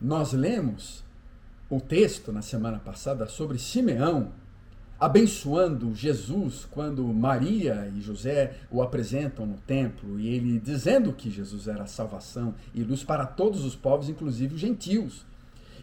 nós lemos o texto na semana passada sobre Simeão abençoando Jesus quando Maria e José o apresentam no templo e ele dizendo que Jesus era salvação e luz para todos os povos, inclusive os gentios.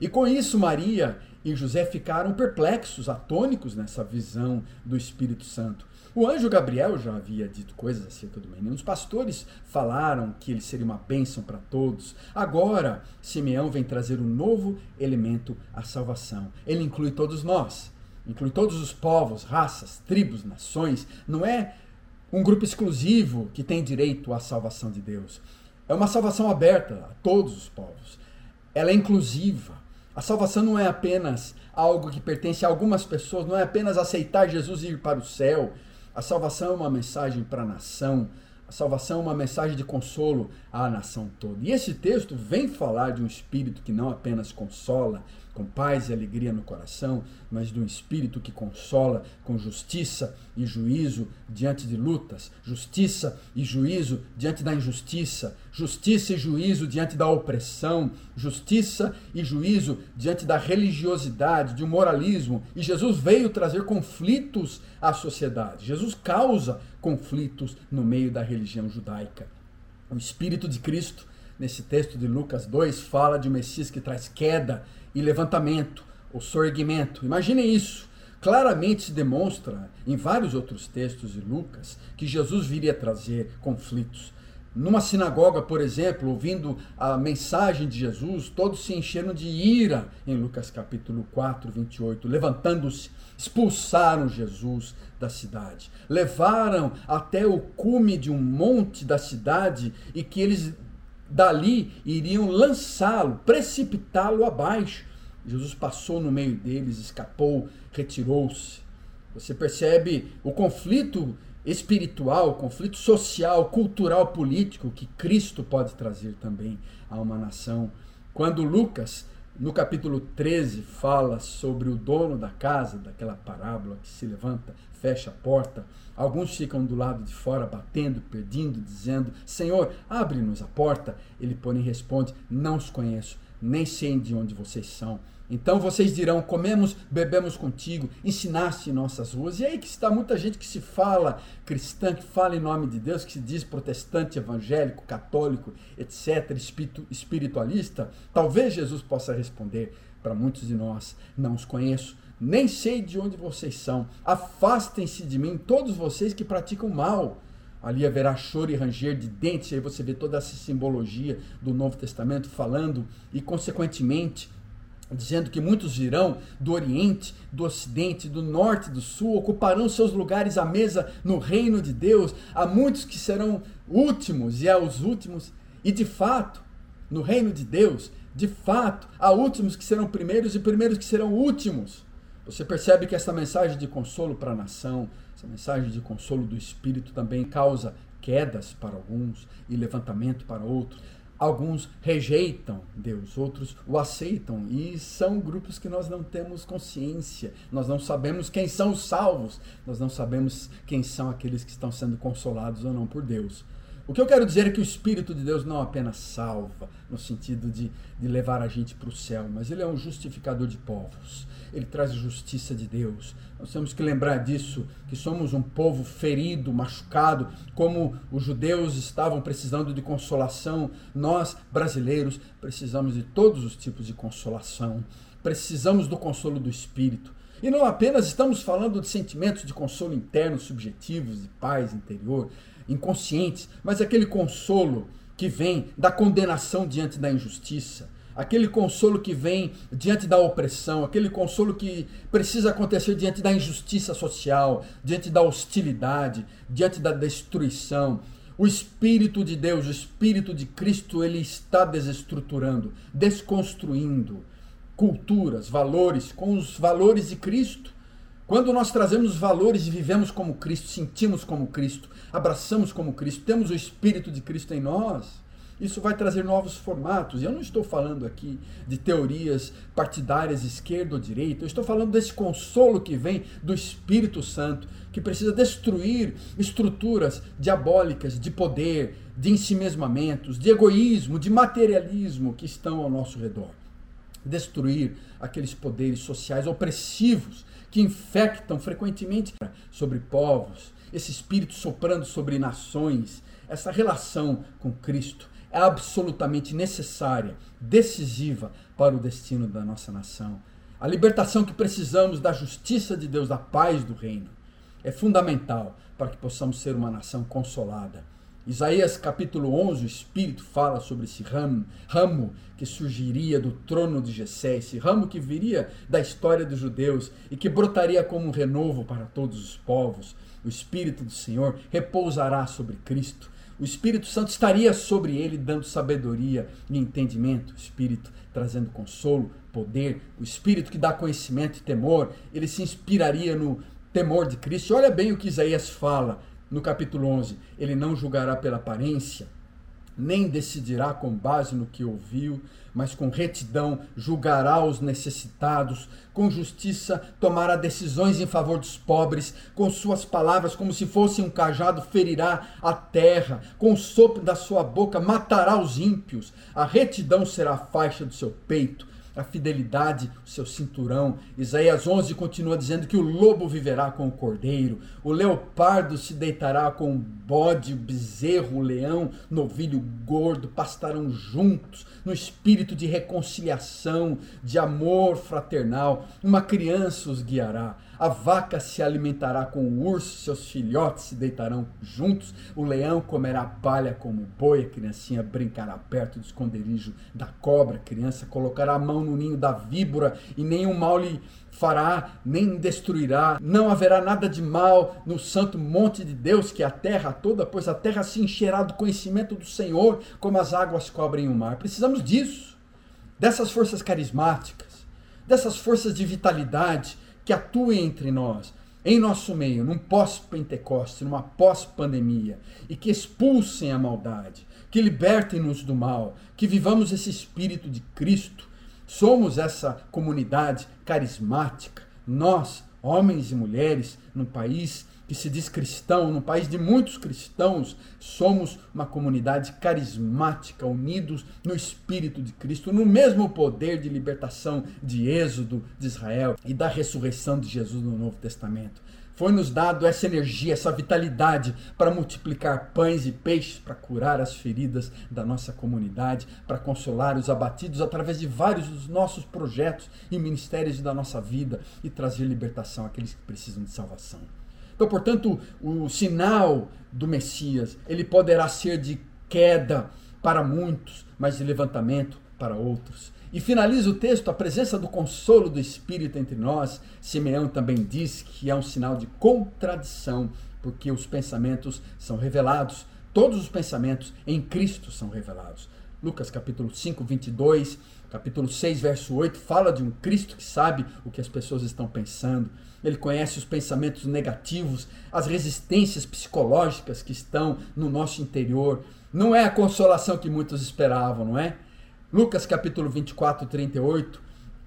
E com isso, Maria e José ficaram perplexos, atônicos nessa visão do Espírito Santo. O anjo Gabriel já havia dito coisas acerca do menino. Os pastores falaram que ele seria uma bênção para todos. Agora, Simeão vem trazer um novo elemento à salvação. Ele inclui todos nós, inclui todos os povos, raças, tribos, nações. Não é um grupo exclusivo que tem direito à salvação de Deus. É uma salvação aberta a todos os povos. Ela é inclusiva. A salvação não é apenas algo que pertence a algumas pessoas, não é apenas aceitar Jesus e ir para o céu. A salvação é uma mensagem para a nação. A salvação é uma mensagem de consolo à nação toda. E esse texto vem falar de um espírito que não apenas consola, com paz e alegria no coração, mas de um espírito que consola com justiça e juízo diante de lutas, justiça e juízo diante da injustiça, justiça e juízo diante da opressão, justiça e juízo diante da religiosidade, de um moralismo. E Jesus veio trazer conflitos à sociedade. Jesus causa conflitos no meio da religião judaica. O Espírito de Cristo, nesse texto de Lucas 2, fala de um Messias que traz queda e levantamento, o sorgimento. Imaginem isso. Claramente se demonstra em vários outros textos de Lucas que Jesus viria trazer conflitos. Numa sinagoga, por exemplo, ouvindo a mensagem de Jesus, todos se encheram de ira, em Lucas capítulo 4, 28. Levantando-se, expulsaram Jesus da cidade. Levaram até o cume de um monte da cidade e que eles dali iriam lançá-lo, precipitá-lo abaixo. Jesus passou no meio deles, escapou, retirou-se. Você percebe o conflito espiritual, conflito social, cultural, político que Cristo pode trazer também a uma nação. Quando Lucas, no capítulo 13, fala sobre o dono da casa, daquela parábola que se levanta, fecha a porta, alguns ficam do lado de fora batendo, pedindo, dizendo: Senhor, abre-nos a porta. Ele, porém, responde: Não os conheço, nem sei de onde vocês são. Então vocês dirão: comemos, bebemos contigo, ensinaste em nossas ruas. E aí que está muita gente que se fala cristã, que fala em nome de Deus, que se diz protestante, evangélico, católico, etc., espiritualista. Talvez Jesus possa responder para muitos de nós: não os conheço, nem sei de onde vocês são. Afastem-se de mim, todos vocês que praticam mal. Ali haverá choro e ranger de dentes, aí você vê toda essa simbologia do Novo Testamento falando, e consequentemente dizendo que muitos virão do Oriente, do Ocidente, do Norte, do Sul, ocuparão seus lugares à mesa no reino de Deus. Há muitos que serão últimos e aos últimos, e de fato, no reino de Deus, de fato, há últimos que serão primeiros e primeiros que serão últimos. Você percebe que essa mensagem de consolo para a nação, essa mensagem de consolo do Espírito também causa quedas para alguns e levantamento para outros. Alguns rejeitam Deus, outros o aceitam, e são grupos que nós não temos consciência, nós não sabemos quem são os salvos, nós não sabemos quem são aqueles que estão sendo consolados ou não por Deus. O que eu quero dizer é que o Espírito de Deus não apenas salva, no sentido de, de levar a gente para o céu, mas ele é um justificador de povos. Ele traz justiça de Deus. Nós temos que lembrar disso, que somos um povo ferido, machucado, como os judeus estavam precisando de consolação, nós, brasileiros, precisamos de todos os tipos de consolação. Precisamos do consolo do Espírito. E não apenas estamos falando de sentimentos de consolo interno, subjetivos, de paz interior inconscientes, mas aquele consolo que vem da condenação diante da injustiça, aquele consolo que vem diante da opressão, aquele consolo que precisa acontecer diante da injustiça social, diante da hostilidade, diante da destruição. O Espírito de Deus, o Espírito de Cristo, ele está desestruturando, desconstruindo culturas, valores, com os valores de Cristo. Quando nós trazemos os valores e vivemos como Cristo, sentimos como Cristo, abraçamos como Cristo, temos o Espírito de Cristo em nós, isso vai trazer novos formatos. Eu não estou falando aqui de teorias partidárias, esquerda ou direita. Eu estou falando desse consolo que vem do Espírito Santo, que precisa destruir estruturas diabólicas de poder, de ensimesmamentos, de egoísmo, de materialismo que estão ao nosso redor. Destruir aqueles poderes sociais opressivos que infectam frequentemente sobre povos, esse espírito soprando sobre nações, essa relação com Cristo é absolutamente necessária, decisiva para o destino da nossa nação. A libertação que precisamos da justiça de Deus, da paz do reino, é fundamental para que possamos ser uma nação consolada. Isaías capítulo 11, o Espírito fala sobre esse ramo, ramo que surgiria do trono de Jessé, esse ramo que viria da história dos judeus e que brotaria como um renovo para todos os povos. O Espírito do Senhor repousará sobre Cristo. O Espírito Santo estaria sobre ele, dando sabedoria e entendimento. O Espírito trazendo consolo, poder. O Espírito que dá conhecimento e temor. Ele se inspiraria no temor de Cristo. Olha bem o que Isaías fala no capítulo 11. Ele não julgará pela aparência, nem decidirá com base no que ouviu, mas com retidão julgará os necessitados, com justiça tomará decisões em favor dos pobres, com suas palavras, como se fosse um cajado, ferirá a terra, com o sopro da sua boca matará os ímpios, a retidão será a faixa do seu peito a fidelidade, o seu cinturão. Isaías 11 continua dizendo que o lobo viverá com o cordeiro, o leopardo se deitará com o bode, o bezerro, o leão, novilho gordo, pastarão juntos no espírito de reconciliação, de amor fraternal. Uma criança os guiará. A vaca se alimentará com o urso, seus filhotes se deitarão juntos, o leão comerá palha como o boi, a criancinha brincará perto do esconderijo da cobra, a criança colocará a mão no ninho da víbora e nenhum mal lhe fará, nem destruirá. Não haverá nada de mal no santo monte de Deus, que é a terra toda, pois a terra se encherá do conhecimento do Senhor, como as águas cobrem o mar. Precisamos disso, dessas forças carismáticas, dessas forças de vitalidade que atuem entre nós, em nosso meio, num pós-Pentecoste, numa pós-pandemia, e que expulsem a maldade, que libertem-nos do mal, que vivamos esse espírito de Cristo. Somos essa comunidade carismática, nós, homens e mulheres, num país que se diz cristão, num país de muitos cristãos, somos uma comunidade carismática, unidos no Espírito de Cristo, no mesmo poder de libertação de Êxodo de Israel e da ressurreição de Jesus no Novo Testamento. Foi-nos dado essa energia, essa vitalidade para multiplicar pães e peixes, para curar as feridas da nossa comunidade, para consolar os abatidos através de vários dos nossos projetos e ministérios da nossa vida e trazer libertação àqueles que precisam de salvação. Então, portanto, o sinal do Messias, ele poderá ser de queda para muitos, mas de levantamento para outros. E finaliza o texto, a presença do consolo do Espírito entre nós. Simeão também diz que é um sinal de contradição, porque os pensamentos são revelados, todos os pensamentos em Cristo são revelados. Lucas capítulo 5, 22, capítulo 6, verso 8, fala de um Cristo que sabe o que as pessoas estão pensando ele conhece os pensamentos negativos, as resistências psicológicas que estão no nosso interior. Não é a consolação que muitos esperavam, não é? Lucas capítulo 24, 38,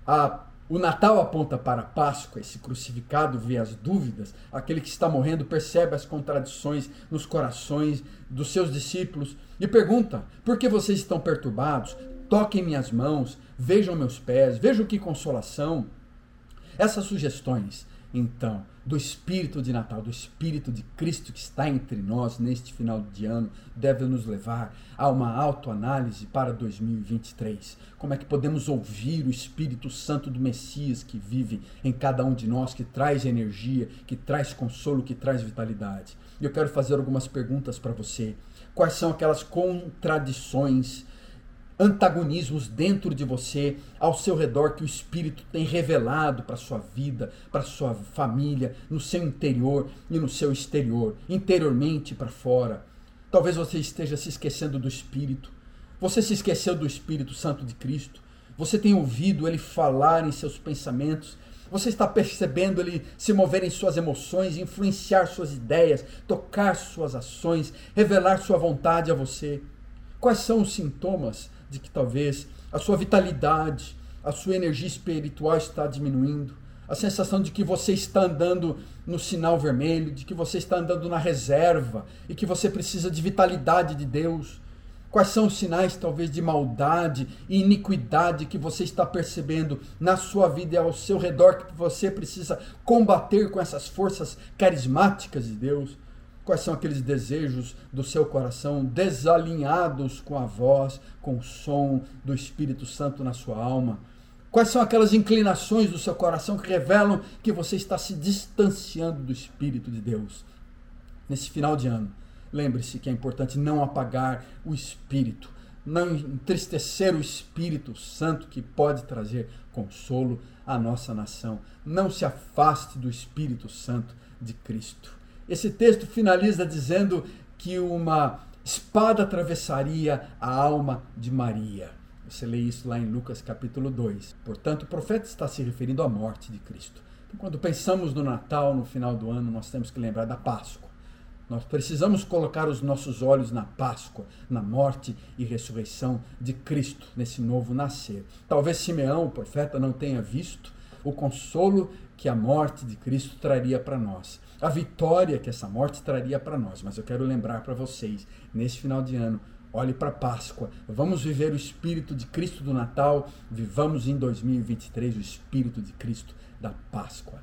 a, o Natal aponta para a Páscoa, esse crucificado vê as dúvidas, aquele que está morrendo percebe as contradições nos corações dos seus discípulos e pergunta: por que vocês estão perturbados? Toquem minhas mãos, vejam meus pés, vejam que consolação. Essas sugestões então, do espírito de Natal, do espírito de Cristo que está entre nós neste final de ano, deve nos levar a uma autoanálise para 2023. Como é que podemos ouvir o Espírito Santo do Messias que vive em cada um de nós, que traz energia, que traz consolo, que traz vitalidade? E eu quero fazer algumas perguntas para você. Quais são aquelas contradições antagonismos dentro de você, ao seu redor, que o Espírito tem revelado para sua vida, para sua família, no seu interior e no seu exterior, interiormente para fora. Talvez você esteja se esquecendo do Espírito. Você se esqueceu do Espírito Santo de Cristo. Você tem ouvido ele falar em seus pensamentos. Você está percebendo ele se mover em suas emoções, influenciar suas ideias, tocar suas ações, revelar sua vontade a você. Quais são os sintomas de que talvez a sua vitalidade, a sua energia espiritual está diminuindo, a sensação de que você está andando no sinal vermelho, de que você está andando na reserva e que você precisa de vitalidade de Deus. Quais são os sinais, talvez, de maldade e iniquidade que você está percebendo na sua vida e ao seu redor que você precisa combater com essas forças carismáticas de Deus? Quais são aqueles desejos do seu coração desalinhados com a voz, com o som do Espírito Santo na sua alma? Quais são aquelas inclinações do seu coração que revelam que você está se distanciando do Espírito de Deus? Nesse final de ano, Lembre-se que é importante não apagar o espírito, não entristecer o Espírito Santo que pode trazer consolo à nossa nação. Não se afaste do Espírito Santo de Cristo. Esse texto finaliza dizendo que uma espada atravessaria a alma de Maria. Você lê isso lá em Lucas capítulo 2. Portanto, o profeta está se referindo à morte de Cristo. Então, quando pensamos no Natal, no final do ano, nós temos que lembrar da Páscoa nós precisamos colocar os nossos olhos na Páscoa, na morte e ressurreição de Cristo, nesse novo nascer. Talvez Simeão, o profeta, não tenha visto o consolo que a morte de Cristo traria para nós, a vitória que essa morte traria para nós. Mas eu quero lembrar para vocês, nesse final de ano, olhe para a Páscoa. Vamos viver o Espírito de Cristo do Natal, vivamos em 2023 o Espírito de Cristo da Páscoa.